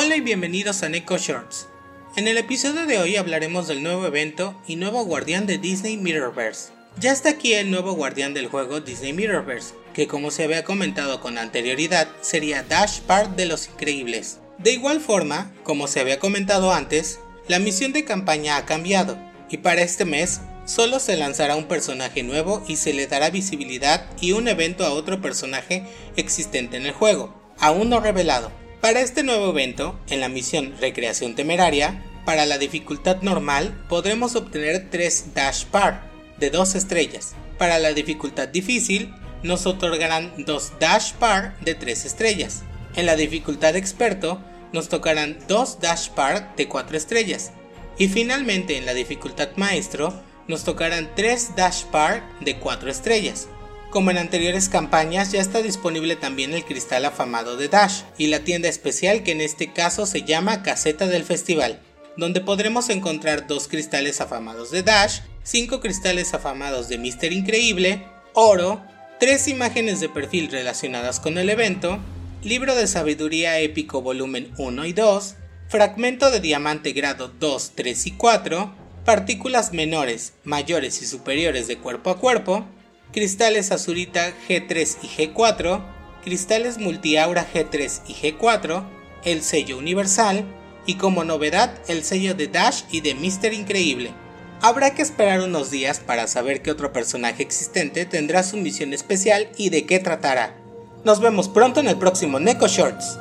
Hola y bienvenidos a Neko Shorts. En el episodio de hoy hablaremos del nuevo evento y nuevo guardián de Disney Mirrorverse. Ya está aquí el nuevo guardián del juego Disney Mirrorverse, que como se había comentado con anterioridad sería Dash Part de los Increíbles. De igual forma, como se había comentado antes, la misión de campaña ha cambiado, y para este mes solo se lanzará un personaje nuevo y se le dará visibilidad y un evento a otro personaje existente en el juego, aún no revelado. Para este nuevo evento, en la misión Recreación Temeraria, para la dificultad normal podremos obtener 3 Dash Par de 2 estrellas. Para la dificultad difícil, nos otorgarán 2 Dash Par de 3 estrellas. En la dificultad experto, nos tocarán 2 Dash Par de 4 estrellas. Y finalmente en la dificultad maestro, nos tocarán 3 Dash Par de 4 estrellas. Como en anteriores campañas, ya está disponible también el cristal afamado de Dash y la tienda especial que en este caso se llama Caseta del Festival, donde podremos encontrar dos cristales afamados de Dash, 5 cristales afamados de Mister Increíble, oro, 3 imágenes de perfil relacionadas con el evento, libro de sabiduría épico volumen 1 y 2, fragmento de diamante grado 2, 3 y 4, partículas menores, mayores y superiores de cuerpo a cuerpo, cristales azurita G3 y G4, cristales multiaura G3 y G4, el sello universal y como novedad el sello de Dash y de Mister Increíble. Habrá que esperar unos días para saber qué otro personaje existente tendrá su misión especial y de qué tratará. Nos vemos pronto en el próximo Neko Shorts.